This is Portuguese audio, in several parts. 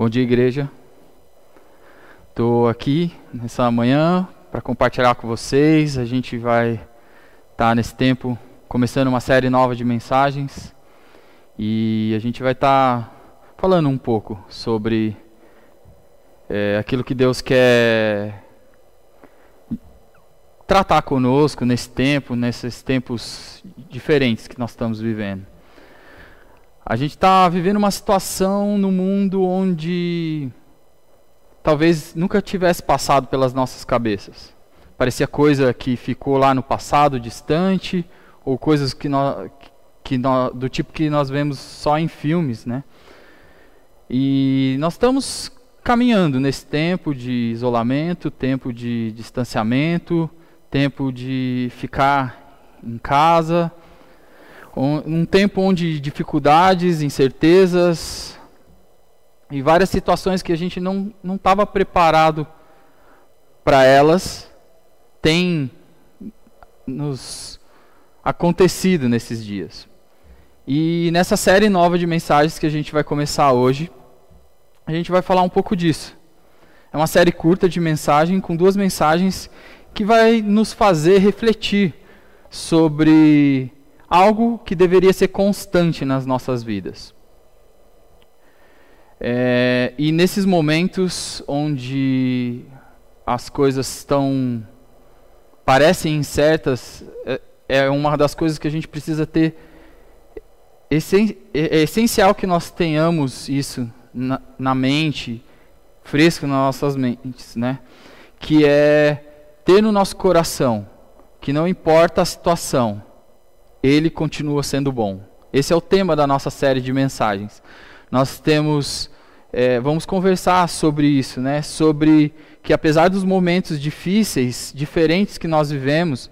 Bom dia, igreja. Estou aqui nessa manhã para compartilhar com vocês. A gente vai estar tá nesse tempo começando uma série nova de mensagens e a gente vai estar tá falando um pouco sobre é, aquilo que Deus quer tratar conosco nesse tempo, nesses tempos diferentes que nós estamos vivendo. A gente está vivendo uma situação no mundo onde talvez nunca tivesse passado pelas nossas cabeças. Parecia coisa que ficou lá no passado, distante, ou coisas que nós, que nós, do tipo que nós vemos só em filmes, né? E nós estamos caminhando nesse tempo de isolamento, tempo de distanciamento, tempo de ficar em casa, um, tempo onde dificuldades, incertezas e várias situações que a gente não estava preparado para elas têm nos acontecido nesses dias. E nessa série nova de mensagens que a gente vai começar hoje, a gente vai falar um pouco disso. É uma série curta de mensagem com duas mensagens que vai nos fazer refletir sobre algo que deveria ser constante nas nossas vidas. É, e nesses momentos onde as coisas estão parecem incertas, é, é uma das coisas que a gente precisa ter. Essen, é, é essencial que nós tenhamos isso na, na mente, fresco nas nossas mentes, né? Que é ter no nosso coração que não importa a situação, ele continua sendo bom. Esse é o tema da nossa série de mensagens. Nós temos, é, vamos conversar sobre isso, né? Sobre que apesar dos momentos difíceis, diferentes que nós vivemos,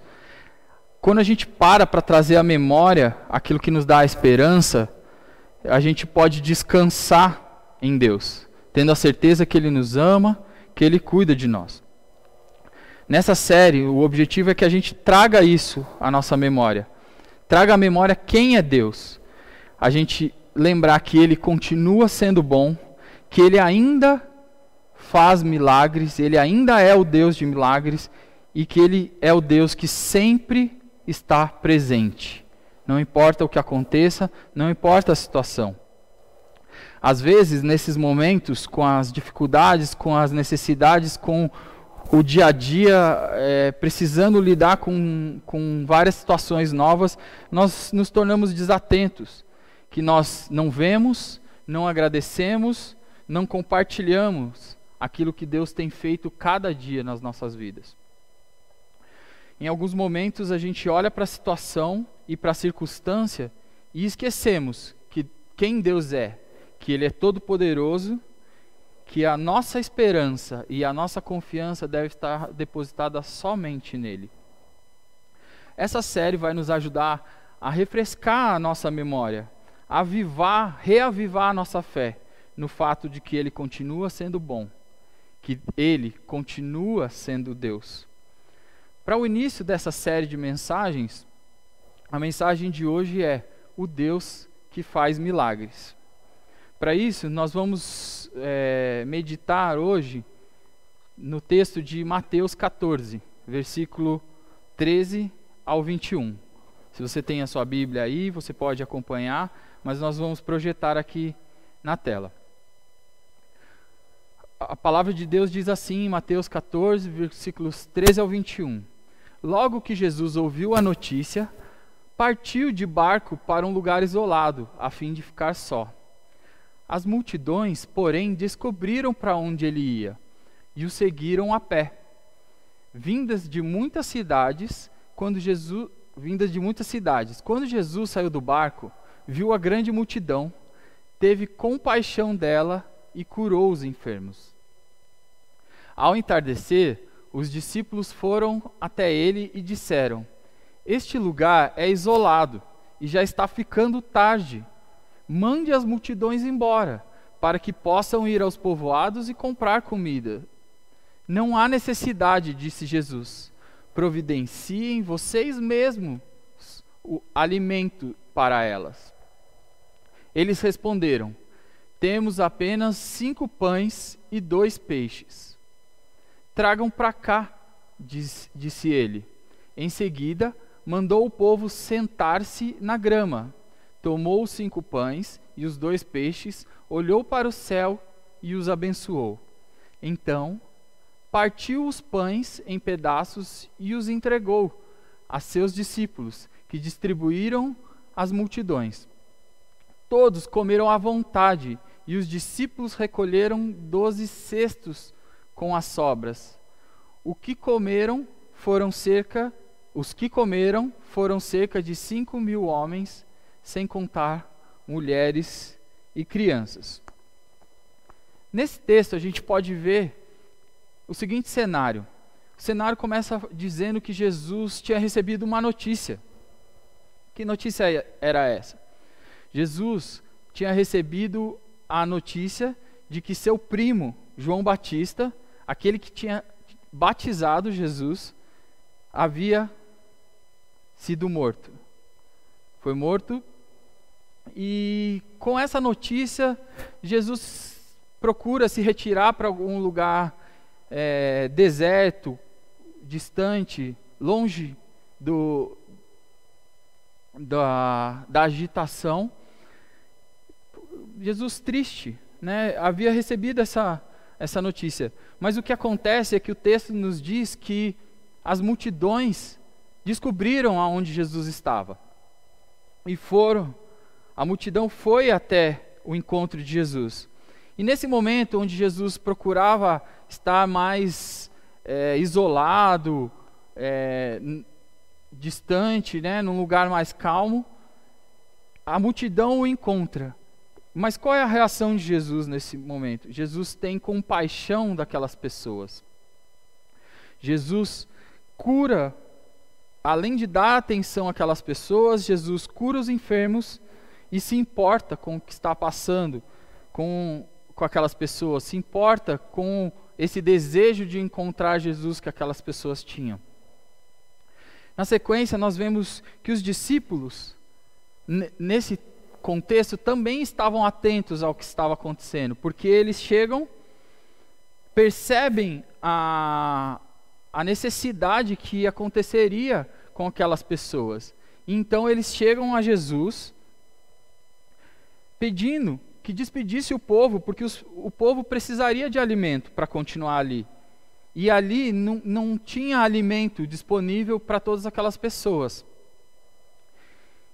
quando a gente para para trazer à memória aquilo que nos dá a esperança, a gente pode descansar em Deus, tendo a certeza que Ele nos ama, que Ele cuida de nós. Nessa série, o objetivo é que a gente traga isso à nossa memória traga à memória quem é Deus. A gente lembrar que Ele continua sendo bom, que Ele ainda faz milagres, Ele ainda é o Deus de milagres e que Ele é o Deus que sempre está presente. Não importa o que aconteça, não importa a situação. Às vezes, nesses momentos, com as dificuldades, com as necessidades, com o dia a dia, é, precisando lidar com, com várias situações novas, nós nos tornamos desatentos, que nós não vemos, não agradecemos, não compartilhamos aquilo que Deus tem feito cada dia nas nossas vidas. Em alguns momentos a gente olha para a situação e para a circunstância e esquecemos que quem Deus é, que Ele é todo poderoso que a nossa esperança e a nossa confiança deve estar depositada somente nele. Essa série vai nos ajudar a refrescar a nossa memória, a avivar, reavivar a nossa fé no fato de que ele continua sendo bom, que ele continua sendo Deus. Para o início dessa série de mensagens, a mensagem de hoje é o Deus que faz milagres. Para isso, nós vamos é, meditar hoje no texto de Mateus 14, versículo 13 ao 21. Se você tem a sua Bíblia aí, você pode acompanhar, mas nós vamos projetar aqui na tela. A palavra de Deus diz assim em Mateus 14, versículos 13 ao 21. Logo que Jesus ouviu a notícia, partiu de barco para um lugar isolado, a fim de ficar só. As multidões, porém, descobriram para onde ele ia e o seguiram a pé. Vindas de muitas cidades, quando Jesus, vindas de muitas cidades. Quando Jesus saiu do barco, viu a grande multidão, teve compaixão dela e curou os enfermos. Ao entardecer, os discípulos foram até ele e disseram: Este lugar é isolado e já está ficando tarde mande as multidões embora, para que possam ir aos povoados e comprar comida. Não há necessidade, disse Jesus. Providenciem vocês mesmos o alimento para elas. Eles responderam: Temos apenas cinco pães e dois peixes. Tragam para cá, disse ele. Em seguida, mandou o povo sentar-se na grama. Tomou os cinco pães e os dois peixes, olhou para o céu e os abençoou. Então, partiu os pães em pedaços e os entregou a seus discípulos, que distribuíram às multidões. Todos comeram à vontade, e os discípulos recolheram doze cestos com as sobras. O que comeram foram cerca, os que comeram foram cerca de cinco mil homens, sem contar mulheres e crianças. Nesse texto a gente pode ver o seguinte cenário. O cenário começa dizendo que Jesus tinha recebido uma notícia. Que notícia era essa? Jesus tinha recebido a notícia de que seu primo, João Batista, aquele que tinha batizado Jesus, havia sido morto. Foi morto. E com essa notícia, Jesus procura se retirar para algum lugar é, deserto, distante, longe do, da, da agitação. Jesus triste, né? havia recebido essa, essa notícia. Mas o que acontece é que o texto nos diz que as multidões descobriram aonde Jesus estava. E foram, a multidão foi até o encontro de Jesus. E nesse momento onde Jesus procurava estar mais é, isolado, é, distante, né, num lugar mais calmo, a multidão o encontra. Mas qual é a reação de Jesus nesse momento? Jesus tem compaixão daquelas pessoas. Jesus cura, além de dar atenção àquelas pessoas, Jesus cura os enfermos e se importa com o que está passando com, com aquelas pessoas, se importa com esse desejo de encontrar Jesus que aquelas pessoas tinham. Na sequência, nós vemos que os discípulos, nesse contexto, também estavam atentos ao que estava acontecendo, porque eles chegam, percebem a, a necessidade que aconteceria com aquelas pessoas. Então, eles chegam a Jesus pedindo que despedisse o povo, porque os, o povo precisaria de alimento para continuar ali. E ali não, não tinha alimento disponível para todas aquelas pessoas.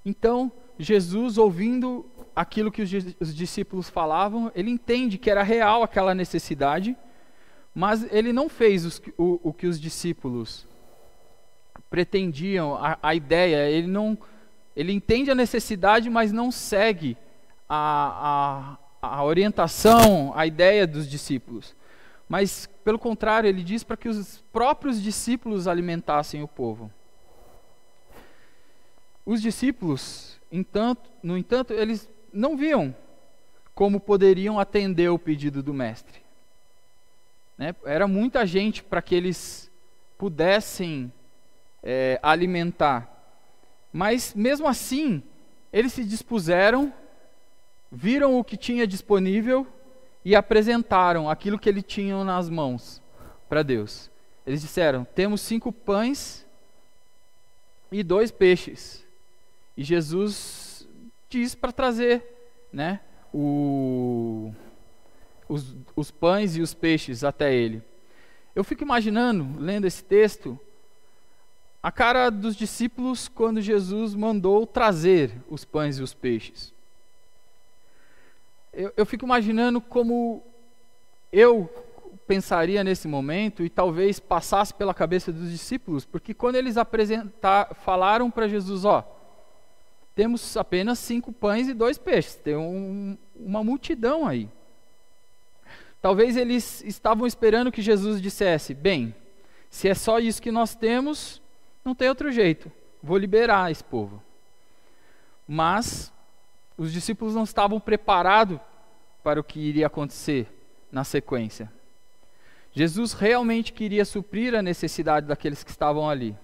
Então, Jesus, ouvindo aquilo que os, os discípulos falavam, ele entende que era real aquela necessidade, mas ele não fez os, o, o, que os discípulos pretendiam, a, a ideia, ele não. Ele entende a necessidade, mas não segue a, a, a orientação, a ideia dos discípulos. Mas, pelo contrário, ele diz para que os próprios discípulos alimentassem o povo. Os discípulos, entanto, no entanto, eles não viam como poderiam atender o pedido do mestre. Né? Era muita gente para que eles pudessem é, alimentar. Mas, mesmo assim, eles se dispuseram viram o que tinha disponível e apresentaram aquilo que eles tinham nas mãos para Deus. Eles disseram: Temos cinco pães e dois peixes. E Jesus diz para trazer né, o, os, os pães e os peixes até ele. Eu fico imaginando, lendo esse texto, a cara dos discípulos quando Jesus mandou trazer os pães e os peixes eu, eu fico imaginando como eu pensaria nesse momento e talvez passasse pela cabeça dos discípulos, porque quando eles apresentar, falaram para Jesus, ó, temos apenas cinco pães e dois peixes, tem um, uma multidão aí. Talvez eles estavam esperando que Jesus dissesse, bem, se é só isso que nós temos, não tem outro jeito, vou liberar esse povo. Mas os discípulos não estavam preparados para o que iria acontecer na sequência. Jesus realmente queria suprir a necessidade daqueles que estavam ali.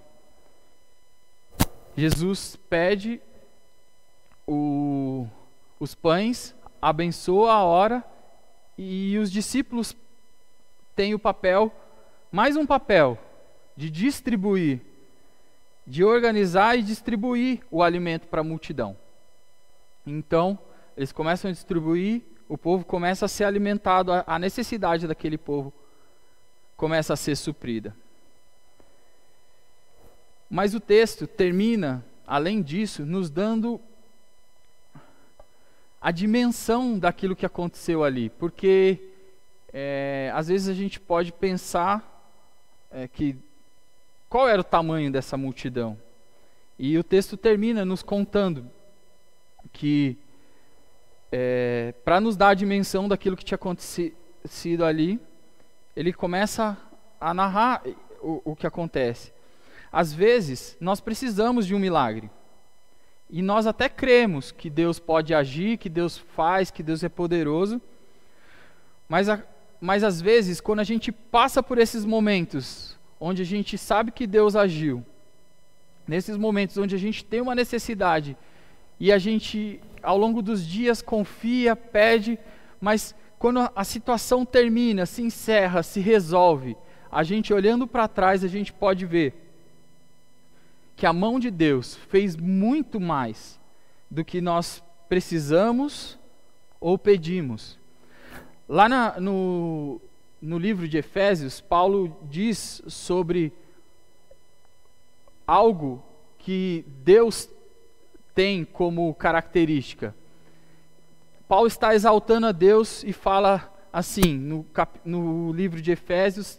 Jesus pede o, os pães abençoa a hora e os discípulos têm o papel, mais um papel, de distribuir, de organizar e distribuir o alimento para a multidão. Então, eles começam a distribuir, o povo começa a ser alimentado, a necessidade daquele povo começa a ser suprida. Mas o texto termina, além disso, nos dando a dimensão daquilo que aconteceu ali, porque é, às vezes a gente pode pensar é, que qual era o tamanho dessa multidão. E o texto termina nos contando que é, para nos dar a dimensão daquilo que tinha acontecido ali, ele começa a narrar o, o que acontece. Às vezes, nós precisamos de um milagre. E nós até cremos que Deus pode agir, que Deus faz, que Deus é poderoso. Mas, a, mas às vezes, quando a gente passa por esses momentos, onde a gente sabe que Deus agiu, nesses momentos onde a gente tem uma necessidade e a gente, ao longo dos dias, confia, pede, mas quando a situação termina, se encerra, se resolve, a gente olhando para trás, a gente pode ver que a mão de Deus fez muito mais do que nós precisamos ou pedimos. Lá na, no, no livro de Efésios, Paulo diz sobre algo que Deus tem como característica. Paulo está exaltando a Deus e fala assim, no, cap, no livro de Efésios,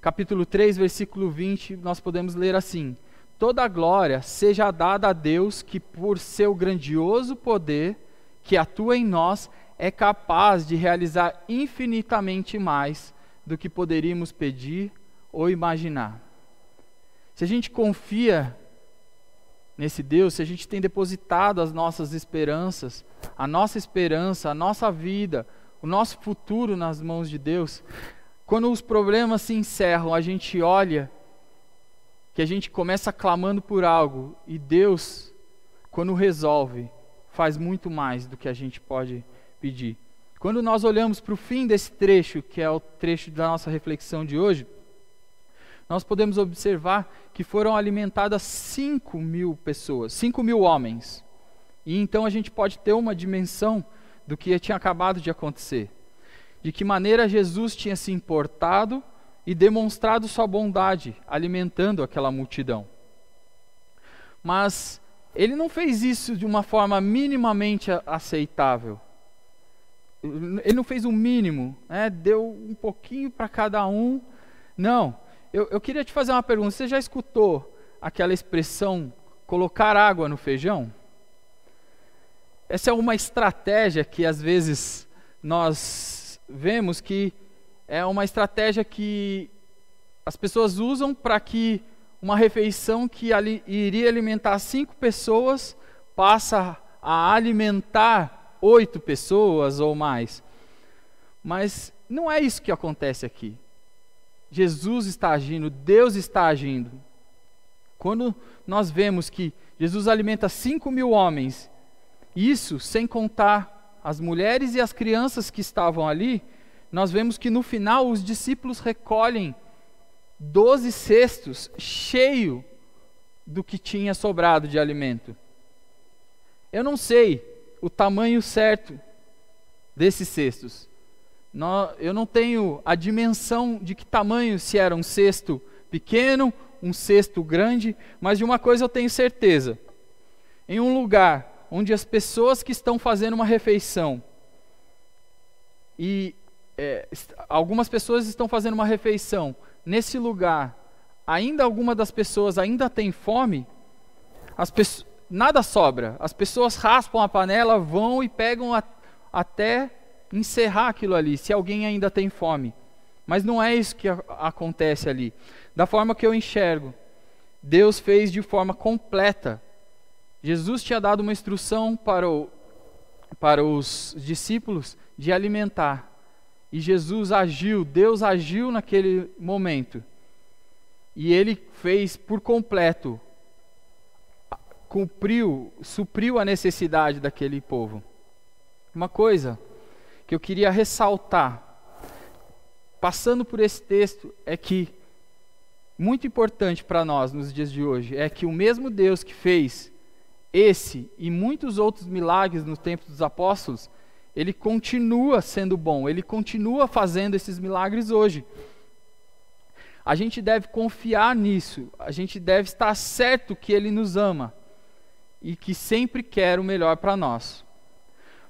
capítulo 3, versículo 20, nós podemos ler assim: toda a glória seja dada a Deus que, por seu grandioso poder que atua em nós, é capaz de realizar infinitamente mais do que poderíamos pedir ou imaginar. Se a gente confia nesse Deus, se a gente tem depositado as nossas esperanças, a nossa esperança, a nossa vida, o nosso futuro nas mãos de Deus, quando os problemas se encerram, a gente olha que a gente começa clamando por algo e Deus, quando resolve, faz muito mais do que a gente pode pedir. Quando nós olhamos para o fim desse trecho, que é o trecho da nossa reflexão de hoje, nós podemos observar que foram alimentadas 5 mil pessoas, 5 mil homens. E então a gente pode ter uma dimensão do que tinha acabado de acontecer. De que maneira Jesus tinha se importado e demonstrado sua bondade, alimentando aquela multidão. Mas ele não fez isso de uma forma minimamente aceitável. Ele não fez o mínimo, né? deu um pouquinho para cada um. Não. Eu, eu queria te fazer uma pergunta. Você já escutou aquela expressão colocar água no feijão? Essa é uma estratégia que às vezes nós vemos que é uma estratégia que as pessoas usam para que uma refeição que ali, iria alimentar cinco pessoas passa a alimentar oito pessoas ou mais. Mas não é isso que acontece aqui. Jesus está agindo, Deus está agindo. Quando nós vemos que Jesus alimenta cinco mil homens, isso sem contar as mulheres e as crianças que estavam ali, nós vemos que no final os discípulos recolhem doze cestos cheio do que tinha sobrado de alimento. Eu não sei o tamanho certo desses cestos. Eu não tenho a dimensão de que tamanho, se era um cesto pequeno, um cesto grande, mas de uma coisa eu tenho certeza. Em um lugar onde as pessoas que estão fazendo uma refeição e é, algumas pessoas estão fazendo uma refeição nesse lugar, ainda alguma das pessoas ainda tem fome, nada sobra. As pessoas raspam a panela, vão e pegam a, até encerrar aquilo ali, se alguém ainda tem fome. Mas não é isso que acontece ali. Da forma que eu enxergo, Deus fez de forma completa. Jesus tinha dado uma instrução para, o, para os discípulos de alimentar. E Jesus agiu, Deus agiu naquele momento. E ele fez por completo, cumpriu, supriu a necessidade daquele povo. Uma coisa que eu queria ressaltar, passando por esse texto, é que, muito importante para nós nos dias de hoje, é que o mesmo Deus que fez esse e muitos outros milagres no tempo dos apóstolos, ele continua sendo bom, ele continua fazendo esses milagres hoje. A gente deve confiar nisso, a gente deve estar certo que ele nos ama e que sempre quer o melhor para nós.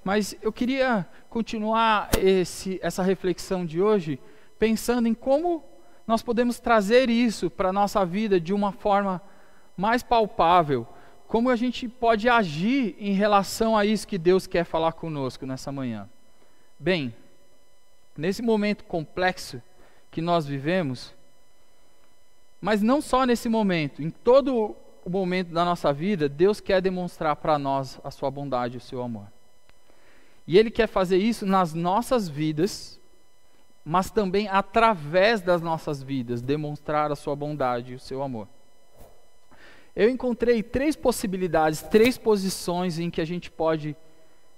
Mas eu queria continuar esse, essa reflexão de hoje pensando em como nós podemos trazer isso para a nossa vida de uma forma mais palpável, como a gente pode agir em relação a isso que Deus quer falar conosco nessa manhã? Bem, nesse momento complexo que nós vivemos, mas não só nesse momento, em todo o momento da nossa vida, Deus quer demonstrar para nós a sua bondade e o seu amor. E Ele quer fazer isso nas nossas vidas, mas também através das nossas vidas, demonstrar a sua bondade e o seu amor eu encontrei três possibilidades, três posições em que a gente pode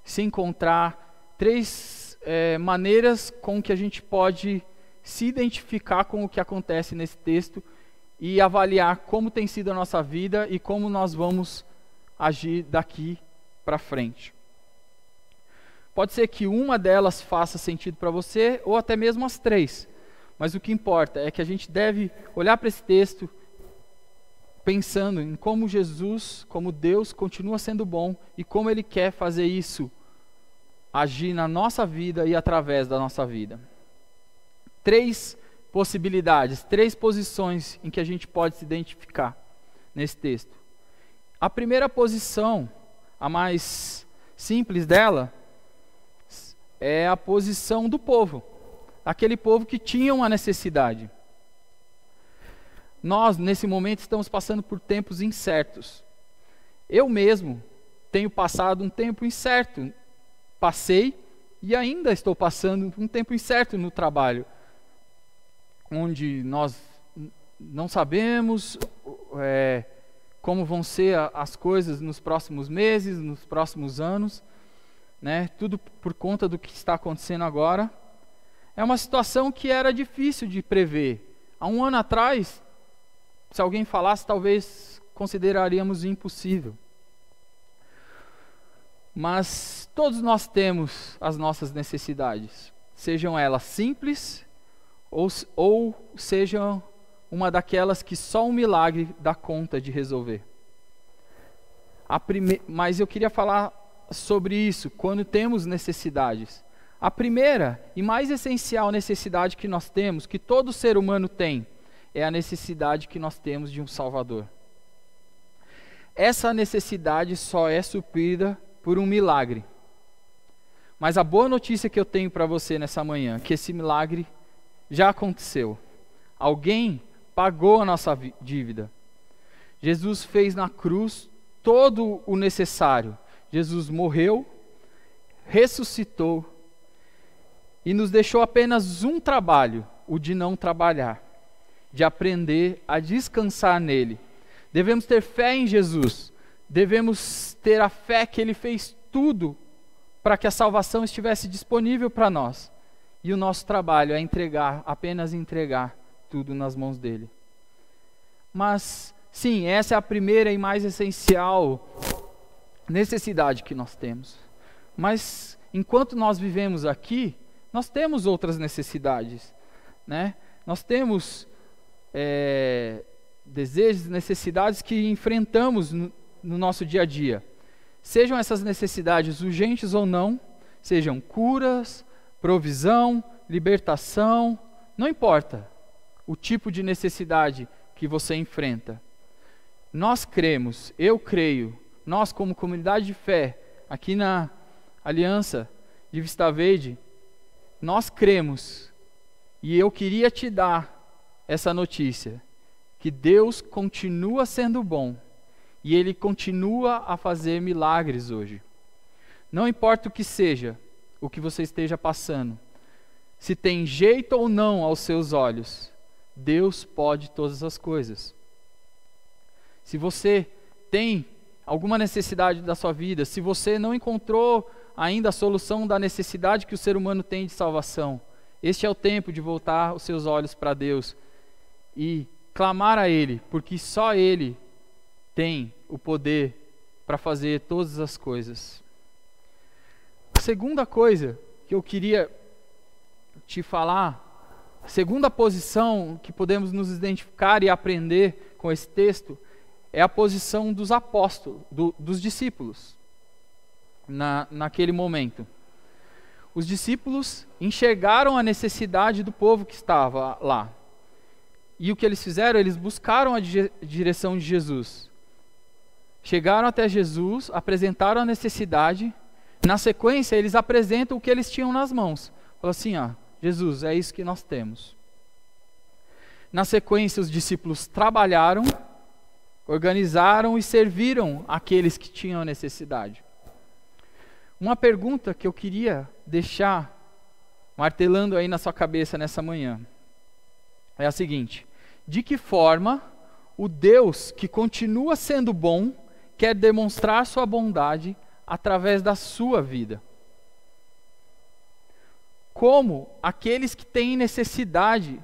se encontrar, três é, maneiras com que a gente pode se identificar com o que acontece nesse texto e avaliar como tem sido a nossa vida e como nós vamos agir daqui para frente. Pode ser que uma delas faça sentido para você, ou até mesmo as três. Mas o que importa é que a gente deve olhar para esse texto pensando em como Jesus, como Deus, continua sendo bom e como Ele quer fazer isso agir na nossa vida e através da nossa vida. Três possibilidades, três posições em que a gente pode se identificar nesse texto. A primeira posição, a mais simples dela, é a posição do povo, aquele povo que tinha uma necessidade. Nós, nesse momento, estamos passando por tempos incertos. Eu mesmo tenho passado um tempo incerto. Passei e ainda estou passando um tempo incerto no trabalho, onde nós não sabemos é, como vão ser as coisas nos próximos meses, nos próximos anos, né? Tudo por conta do que está acontecendo agora. É uma situação que era difícil de prever. Há um ano atrás, se alguém falasse, talvez consideraríamos impossível. Mas todos nós temos as nossas necessidades, sejam elas simples ou, ou sejam uma daquelas que só um milagre dá conta de resolver. Prime... Mas eu queria falar sobre isso quando temos necessidades. A primeira e mais essencial necessidade que nós temos, que todo ser humano tem, é a necessidade que nós temos de um Salvador. Essa necessidade só é suprida por um milagre. Mas a boa notícia que eu tenho para você nessa manhã, que esse milagre já aconteceu. Alguém pagou a nossa dívida. Jesus fez na cruz todo o necessário. Jesus morreu, ressuscitou e nos deixou apenas um trabalho, o de não trabalhar de aprender a descansar nele. Devemos ter fé em Jesus, devemos ter a fé que ele fez tudo para que a salvação estivesse disponível para nós. E o nosso trabalho é entregar, apenas entregar tudo nas mãos dele. Mas, sim, essa é a primeira e mais essencial necessidade que nós temos. Mas, enquanto nós vivemos aqui, nós temos outras necessidades, né? Nós temos é, desejos, necessidades que enfrentamos no, no nosso dia a dia. Sejam essas necessidades urgentes ou não, sejam curas, provisão, libertação, não importa o tipo de necessidade que você enfrenta. Nós cremos, eu creio, nós como comunidade de fé, aqui na Aliança de Vista Verde, nós cremos e eu queria te dar essa notícia que Deus continua sendo bom e Ele continua a fazer milagres hoje. Não importa o que seja, o que você esteja passando, se tem jeito ou não aos seus olhos, Deus pode todas as coisas. Se você tem alguma necessidade da sua vida, se você não encontrou ainda a solução da necessidade que o ser humano tem de salvação. Este é o tempo de voltar os seus olhos para Deus e clamar a Ele, porque só Ele tem o poder para fazer todas as coisas. A segunda coisa que eu queria te falar, a segunda posição que podemos nos identificar e aprender com esse texto, é a posição dos apóstolos, do, dos discípulos, na, naquele momento. Os discípulos enxergaram a necessidade do povo que estava lá. E o que eles fizeram? Eles buscaram a direção de Jesus. Chegaram até Jesus, apresentaram a necessidade. Na sequência, eles apresentam o que eles tinham nas mãos. Falaram assim: ó, Jesus, é isso que nós temos. Na sequência, os discípulos trabalharam, organizaram e serviram aqueles que tinham necessidade. Uma pergunta que eu queria deixar martelando aí na sua cabeça nessa manhã é a seguinte: de que forma o Deus que continua sendo bom quer demonstrar sua bondade através da sua vida? Como aqueles que têm necessidade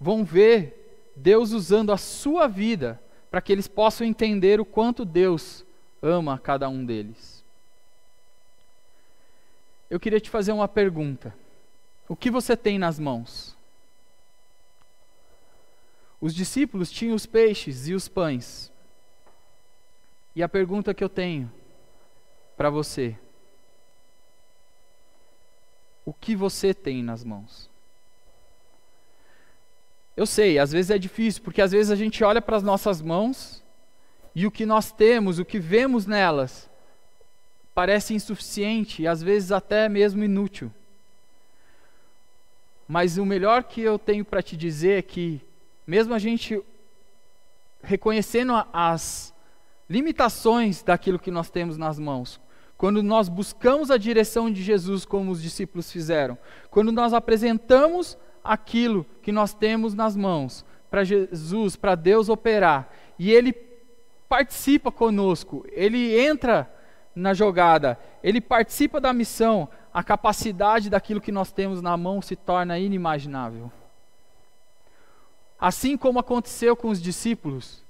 vão ver Deus usando a sua vida para que eles possam entender o quanto Deus ama cada um deles? Eu queria te fazer uma pergunta. O que você tem nas mãos? Os discípulos tinham os peixes e os pães. E a pergunta que eu tenho para você: o que você tem nas mãos? Eu sei, às vezes é difícil, porque às vezes a gente olha para as nossas mãos e o que nós temos, o que vemos nelas, parece insuficiente e às vezes até mesmo inútil. Mas o melhor que eu tenho para te dizer é que mesmo a gente reconhecendo as limitações daquilo que nós temos nas mãos, quando nós buscamos a direção de Jesus, como os discípulos fizeram, quando nós apresentamos aquilo que nós temos nas mãos para Jesus, para Deus operar, e Ele participa conosco, Ele entra na jogada, Ele participa da missão, a capacidade daquilo que nós temos na mão se torna inimaginável. Assim como aconteceu com os discípulos,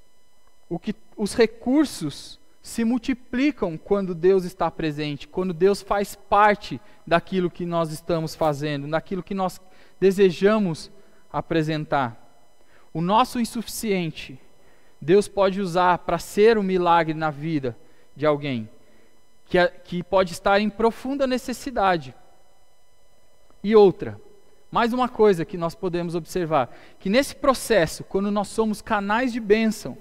o que, os recursos se multiplicam quando Deus está presente, quando Deus faz parte daquilo que nós estamos fazendo, daquilo que nós desejamos apresentar. O nosso insuficiente, Deus pode usar para ser um milagre na vida de alguém que, que pode estar em profunda necessidade. E outra, mais uma coisa que nós podemos observar: que nesse processo, quando nós somos canais de bênção,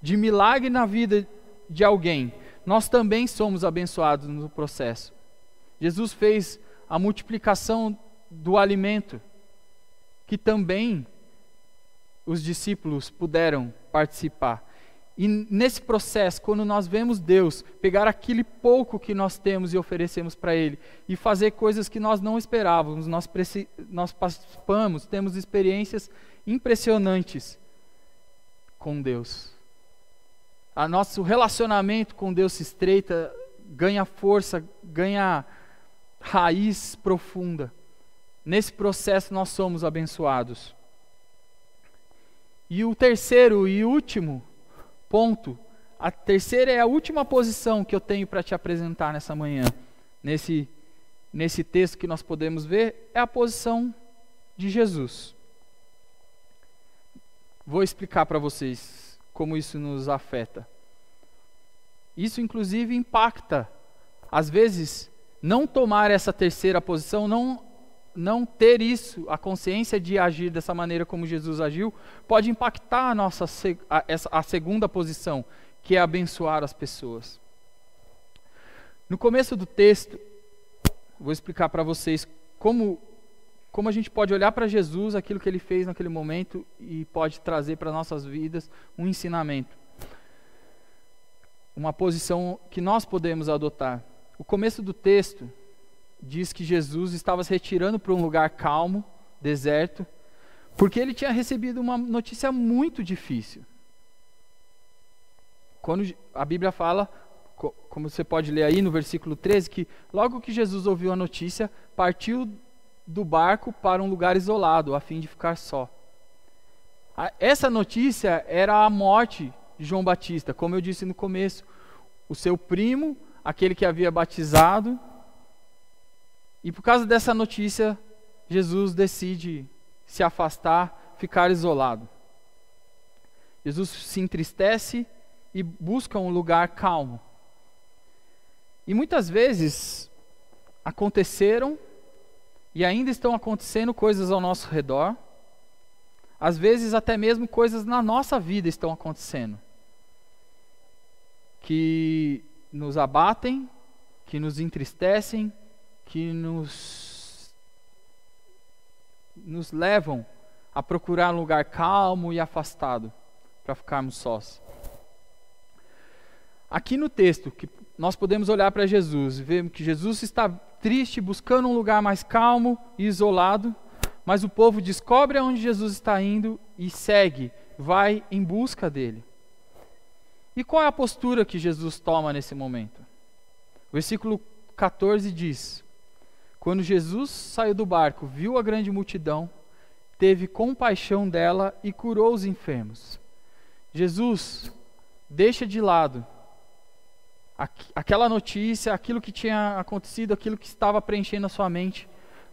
de milagre na vida de alguém, nós também somos abençoados no processo. Jesus fez a multiplicação do alimento, que também os discípulos puderam participar. E nesse processo, quando nós vemos Deus pegar aquele pouco que nós temos e oferecemos para Ele e fazer coisas que nós não esperávamos, nós, nós participamos, temos experiências impressionantes com Deus. A nosso relacionamento com Deus se estreita, ganha força, ganha raiz profunda. Nesse processo nós somos abençoados. E o terceiro e último ponto. A terceira é a última posição que eu tenho para te apresentar nessa manhã, nesse, nesse texto que nós podemos ver, é a posição de Jesus. Vou explicar para vocês como isso nos afeta. Isso, inclusive, impacta, às vezes, não tomar essa terceira posição, não não ter isso, a consciência de agir dessa maneira como Jesus agiu, pode impactar a nossa a, a segunda posição, que é abençoar as pessoas. No começo do texto, vou explicar para vocês como como a gente pode olhar para Jesus, aquilo que ele fez naquele momento e pode trazer para nossas vidas um ensinamento. Uma posição que nós podemos adotar. O começo do texto diz que Jesus estava se retirando para um lugar calmo, deserto, porque ele tinha recebido uma notícia muito difícil. Quando a Bíblia fala como você pode ler aí no versículo 13, que logo que Jesus ouviu a notícia, partiu do barco para um lugar isolado, a fim de ficar só. Essa notícia era a morte de João Batista, como eu disse no começo. O seu primo, aquele que havia batizado, e por causa dessa notícia, Jesus decide se afastar, ficar isolado. Jesus se entristece e busca um lugar calmo. E muitas vezes aconteceram e ainda estão acontecendo coisas ao nosso redor. Às vezes até mesmo coisas na nossa vida estão acontecendo que nos abatem, que nos entristecem, que nos nos levam a procurar um lugar calmo e afastado para ficarmos sós. Aqui no texto, que nós podemos olhar para Jesus e ver que Jesus está triste, buscando um lugar mais calmo e isolado, mas o povo descobre aonde Jesus está indo e segue, vai em busca dele. E qual é a postura que Jesus toma nesse momento? O versículo 14 diz: Quando Jesus saiu do barco, viu a grande multidão, teve compaixão dela e curou os enfermos. Jesus deixa de lado aquela notícia, aquilo que tinha acontecido, aquilo que estava preenchendo a sua mente,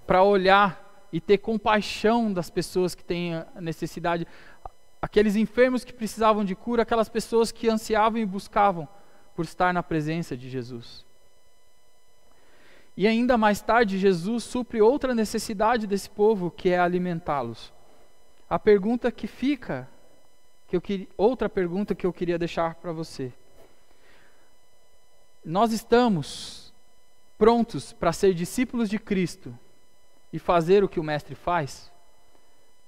para olhar e ter compaixão das pessoas que têm necessidade, aqueles enfermos que precisavam de cura, aquelas pessoas que ansiavam e buscavam por estar na presença de Jesus. E ainda mais tarde, Jesus supre outra necessidade desse povo, que é alimentá-los. A pergunta que fica, que eu queria, outra pergunta que eu queria deixar para você nós estamos prontos para ser discípulos de Cristo e fazer o que o Mestre faz?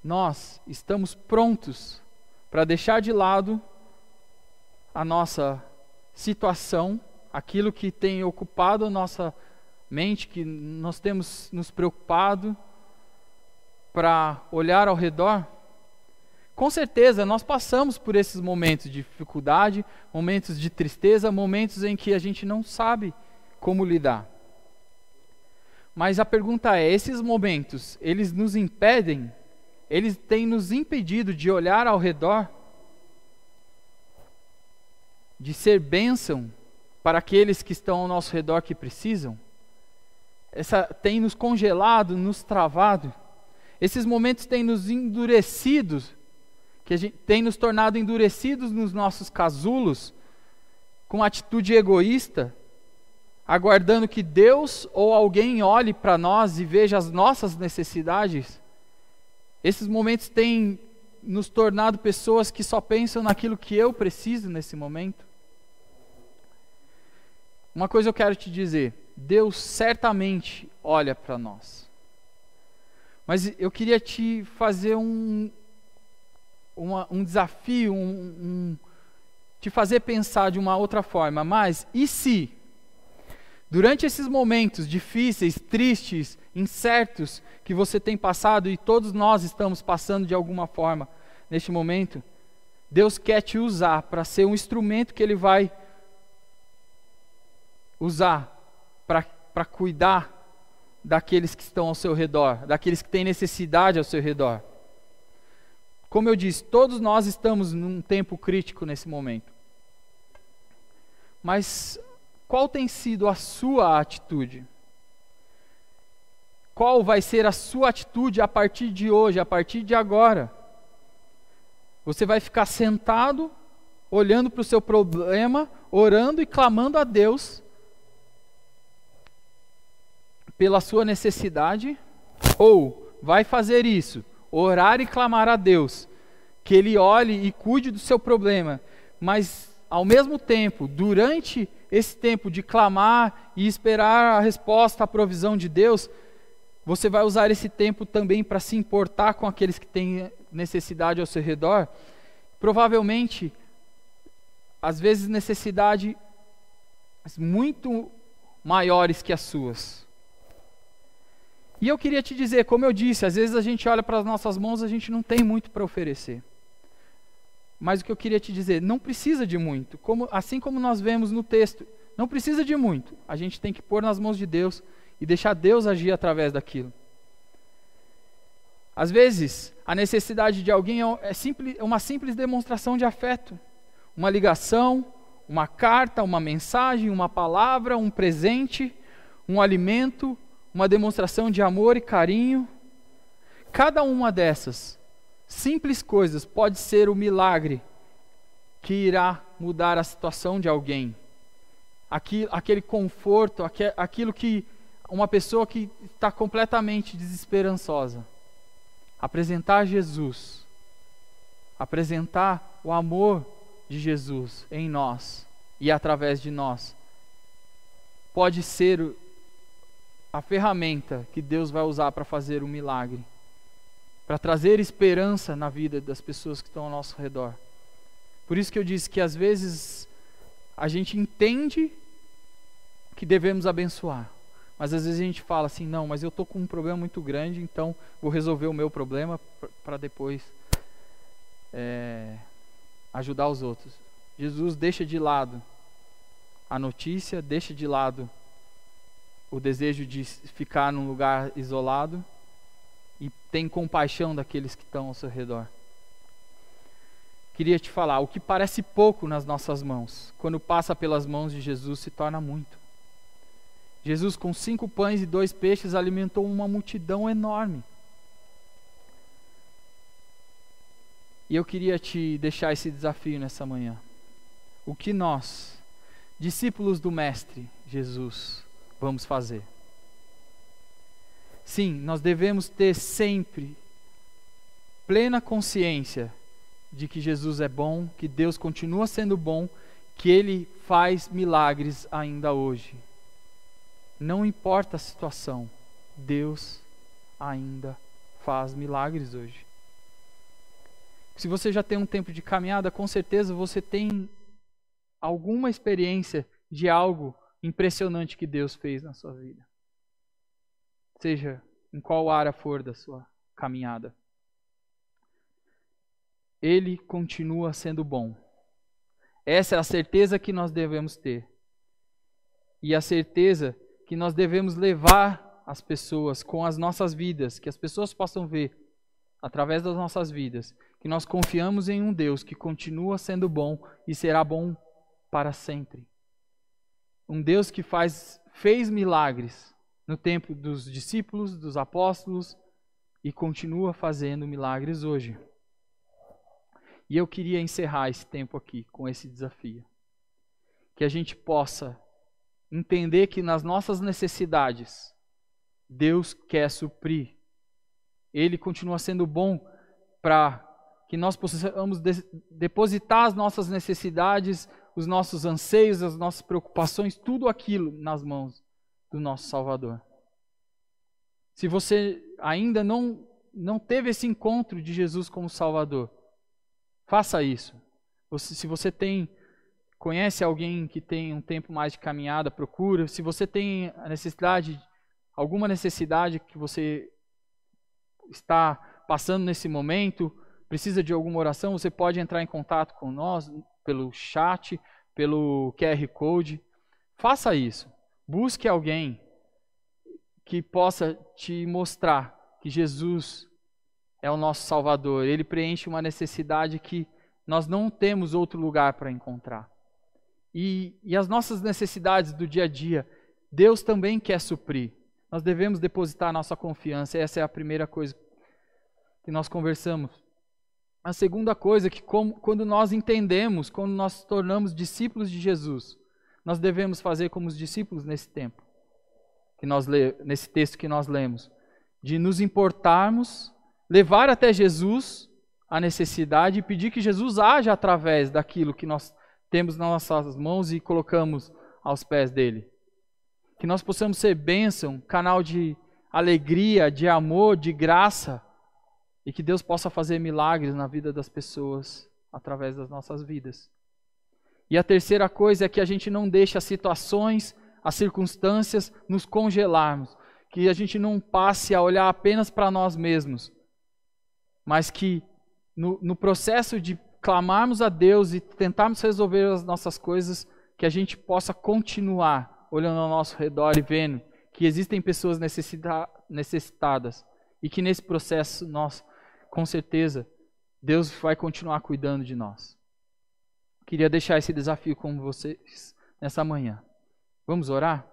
Nós estamos prontos para deixar de lado a nossa situação, aquilo que tem ocupado a nossa mente, que nós temos nos preocupado, para olhar ao redor? Com certeza, nós passamos por esses momentos de dificuldade, momentos de tristeza, momentos em que a gente não sabe como lidar. Mas a pergunta é: esses momentos, eles nos impedem? Eles têm nos impedido de olhar ao redor? De ser bênção para aqueles que estão ao nosso redor que precisam? Essa tem nos congelado, nos travado. Esses momentos têm nos endurecido que gente tem nos tornado endurecidos nos nossos casulos, com atitude egoísta, aguardando que Deus ou alguém olhe para nós e veja as nossas necessidades. Esses momentos têm nos tornado pessoas que só pensam naquilo que eu preciso nesse momento. Uma coisa eu quero te dizer: Deus certamente olha para nós. Mas eu queria te fazer um, uma, um desafio, um, um, te fazer pensar de uma outra forma. Mas e se, durante esses momentos difíceis, tristes, incertos que você tem passado e todos nós estamos passando de alguma forma neste momento, Deus quer te usar para ser um instrumento que Ele vai usar para cuidar daqueles que estão ao seu redor, daqueles que têm necessidade ao seu redor. Como eu disse, todos nós estamos num tempo crítico nesse momento. Mas qual tem sido a sua atitude? Qual vai ser a sua atitude a partir de hoje, a partir de agora? Você vai ficar sentado, olhando para o seu problema, orando e clamando a Deus pela sua necessidade? Ou vai fazer isso orar e clamar a Deus, que Ele olhe e cuide do seu problema, mas ao mesmo tempo, durante esse tempo de clamar e esperar a resposta, a provisão de Deus, você vai usar esse tempo também para se importar com aqueles que têm necessidade ao seu redor. Provavelmente, às vezes, necessidades muito maiores que as suas. E eu queria te dizer, como eu disse, às vezes a gente olha para as nossas mãos, a gente não tem muito para oferecer. Mas o que eu queria te dizer, não precisa de muito. Como, assim como nós vemos no texto, Não precisa de muito. A gente tem que pôr nas mãos de Deus e deixar Deus agir através daquilo. Às vezes, a necessidade de alguém é, é simples, é uma simples demonstração de afeto, uma ligação, uma carta, uma mensagem, uma palavra, um presente, um alimento, uma demonstração de amor e carinho. Cada uma dessas simples coisas pode ser o milagre que irá mudar a situação de alguém. aquele conforto, aquilo que uma pessoa que está completamente desesperançosa. Apresentar Jesus, apresentar o amor de Jesus em nós e através de nós, pode ser a ferramenta que Deus vai usar para fazer um milagre, para trazer esperança na vida das pessoas que estão ao nosso redor. Por isso que eu disse que às vezes a gente entende que devemos abençoar, mas às vezes a gente fala assim: não, mas eu estou com um problema muito grande, então vou resolver o meu problema para depois é, ajudar os outros. Jesus deixa de lado a notícia, deixa de lado o desejo de ficar num lugar isolado e tem compaixão daqueles que estão ao seu redor. Queria te falar, o que parece pouco nas nossas mãos, quando passa pelas mãos de Jesus, se torna muito. Jesus, com cinco pães e dois peixes, alimentou uma multidão enorme. E eu queria te deixar esse desafio nessa manhã. O que nós, discípulos do Mestre Jesus, vamos fazer? Sim, nós devemos ter sempre plena consciência de que Jesus é bom, que Deus continua sendo bom, que Ele faz milagres ainda hoje. Não importa a situação, Deus ainda faz milagres hoje. Se você já tem um tempo de caminhada, com certeza você tem alguma experiência de algo impressionante que Deus fez na sua vida. Seja em qual área for da sua caminhada. Ele continua sendo bom. Essa é a certeza que nós devemos ter. E a certeza que nós devemos levar as pessoas com as nossas vidas, que as pessoas possam ver através das nossas vidas, que nós confiamos em um Deus que continua sendo bom e será bom para sempre. Um Deus que faz fez milagres no tempo dos discípulos, dos apóstolos e continua fazendo milagres hoje. E eu queria encerrar esse tempo aqui com esse desafio. Que a gente possa entender que nas nossas necessidades, Deus quer suprir. Ele continua sendo bom para que nós possamos de depositar as nossas necessidades, os nossos anseios, as nossas preocupações, tudo aquilo nas mãos do nosso Salvador. Se você ainda não, não teve esse encontro de Jesus como Salvador, faça isso. se você tem conhece alguém que tem um tempo mais de caminhada, procura. Se você tem a necessidade, alguma necessidade que você está passando nesse momento, precisa de alguma oração, você pode entrar em contato com nós pelo chat, pelo QR Code. Faça isso. Busque alguém que possa te mostrar que Jesus é o nosso Salvador. Ele preenche uma necessidade que nós não temos outro lugar para encontrar e, e as nossas necessidades do dia a dia, Deus também quer suprir. Nós devemos depositar nossa confiança. Essa é a primeira coisa que nós conversamos. A segunda coisa é que como, quando nós entendemos, quando nós tornamos discípulos de Jesus, nós devemos fazer como os discípulos nesse tempo, que nós nesse texto que nós lemos, de nos importarmos, levar até Jesus a necessidade e pedir que Jesus haja através daquilo que nós temos nas nossas mãos e colocamos aos pés dele. Que nós possamos ser bênção, canal de alegria, de amor, de graça, e que Deus possa fazer milagres na vida das pessoas através das nossas vidas. E a terceira coisa é que a gente não deixe as situações, as circunstâncias nos congelarmos, que a gente não passe a olhar apenas para nós mesmos, mas que no, no processo de clamarmos a Deus e tentarmos resolver as nossas coisas, que a gente possa continuar olhando ao nosso redor e vendo que existem pessoas necessitadas e que nesse processo nós, com certeza, Deus vai continuar cuidando de nós. Queria deixar esse desafio com vocês nessa manhã. Vamos orar?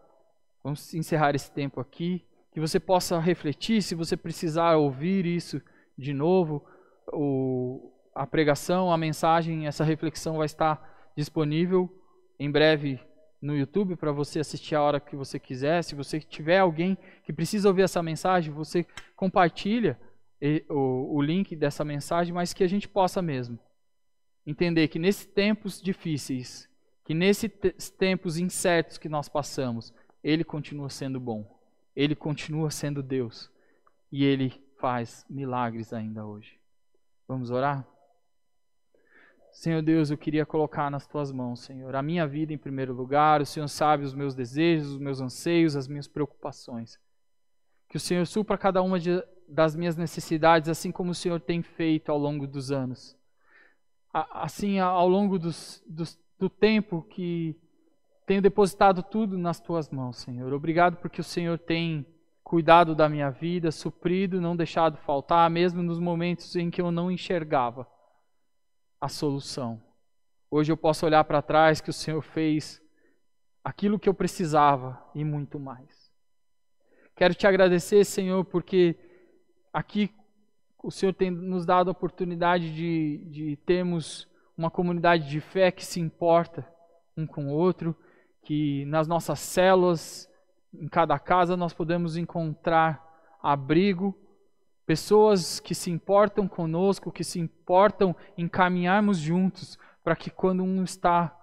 Vamos encerrar esse tempo aqui. Que você possa refletir, se você precisar ouvir isso de novo, o, a pregação, a mensagem, essa reflexão vai estar disponível em breve no YouTube para você assistir a hora que você quiser. Se você tiver alguém que precisa ouvir essa mensagem, você compartilha o, o link dessa mensagem, mas que a gente possa mesmo entender que nesses tempos difíceis, que nesses tempos incertos que nós passamos, Ele continua sendo bom, Ele continua sendo Deus e Ele faz milagres ainda hoje. Vamos orar? Senhor Deus, eu queria colocar nas tuas mãos, Senhor, a minha vida em primeiro lugar. O Senhor sabe os meus desejos, os meus anseios, as minhas preocupações. Que o Senhor supra cada uma de, das minhas necessidades, assim como o Senhor tem feito ao longo dos anos. Assim, ao longo dos, dos, do tempo que tenho depositado tudo nas tuas mãos, Senhor. Obrigado porque o Senhor tem cuidado da minha vida, suprido, não deixado faltar, mesmo nos momentos em que eu não enxergava a solução. Hoje eu posso olhar para trás que o Senhor fez aquilo que eu precisava e muito mais. Quero te agradecer, Senhor, porque aqui o Senhor tem nos dado a oportunidade de, de termos uma comunidade de fé que se importa um com o outro, que nas nossas células, em cada casa, nós podemos encontrar abrigo Pessoas que se importam conosco, que se importam em caminharmos juntos, para que quando um está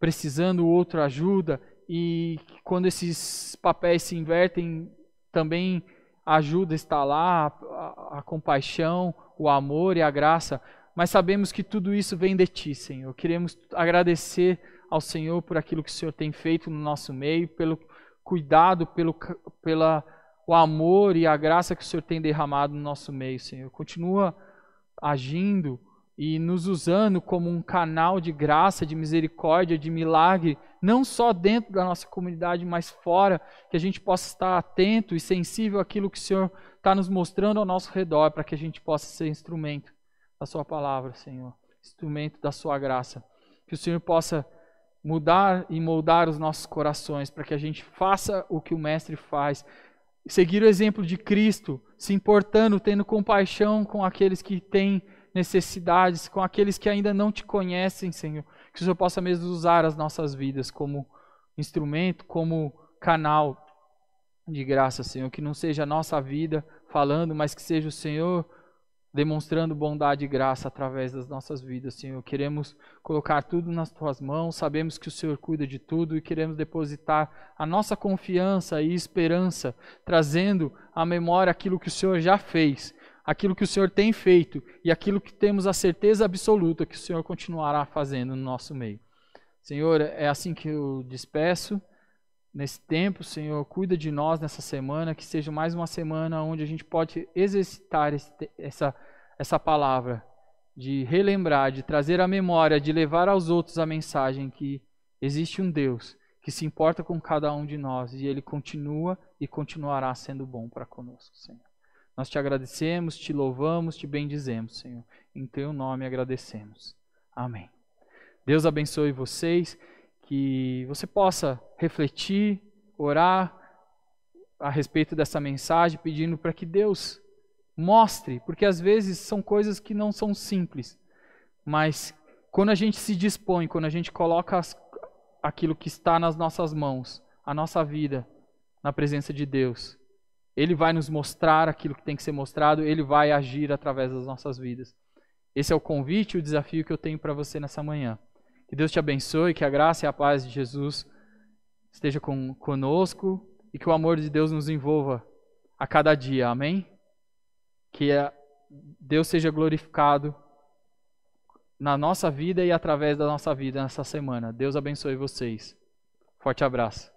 precisando, o outro ajuda, e quando esses papéis se invertem, também ajuda está lá, a, a compaixão, o amor e a graça. Mas sabemos que tudo isso vem de Ti, Senhor. Queremos agradecer ao Senhor por aquilo que o Senhor tem feito no nosso meio, pelo cuidado, pelo, pela o amor e a graça que o Senhor tem derramado no nosso meio, Senhor. Continua agindo e nos usando como um canal de graça, de misericórdia, de milagre, não só dentro da nossa comunidade, mas fora, que a gente possa estar atento e sensível àquilo que o Senhor está nos mostrando ao nosso redor, para que a gente possa ser instrumento da Sua palavra, Senhor, instrumento da Sua graça. Que o Senhor possa mudar e moldar os nossos corações, para que a gente faça o que o Mestre faz, seguir o exemplo de Cristo, se importando, tendo compaixão com aqueles que têm necessidades, com aqueles que ainda não te conhecem, Senhor. Que o Senhor possa mesmo usar as nossas vidas como instrumento, como canal de graça, Senhor. Que não seja a nossa vida falando, mas que seja o Senhor demonstrando bondade e graça através das nossas vidas, Senhor. Queremos colocar tudo nas tuas mãos, sabemos que o Senhor cuida de tudo e queremos depositar a nossa confiança e esperança, trazendo à memória aquilo que o Senhor já fez, aquilo que o Senhor tem feito e aquilo que temos a certeza absoluta que o Senhor continuará fazendo no nosso meio. Senhor, é assim que eu despeço. Nesse tempo, Senhor, cuida de nós nessa semana, que seja mais uma semana onde a gente pode exercitar esse, essa, essa palavra, de relembrar, de trazer à memória, de levar aos outros a mensagem que existe um Deus que se importa com cada um de nós e Ele continua e continuará sendo bom para conosco, Senhor. Nós te agradecemos, te louvamos, te bendizemos, Senhor. Em Teu nome agradecemos. Amém. Deus abençoe vocês que você possa refletir, orar a respeito dessa mensagem, pedindo para que Deus mostre, porque às vezes são coisas que não são simples, mas quando a gente se dispõe, quando a gente coloca as, aquilo que está nas nossas mãos, a nossa vida, na presença de Deus, Ele vai nos mostrar aquilo que tem que ser mostrado, Ele vai agir através das nossas vidas. Esse é o convite, o desafio que eu tenho para você nessa manhã. Que Deus te abençoe, que a graça e a paz de Jesus esteja com, conosco e que o amor de Deus nos envolva a cada dia. Amém? Que Deus seja glorificado na nossa vida e através da nossa vida nessa semana. Deus abençoe vocês. Forte abraço.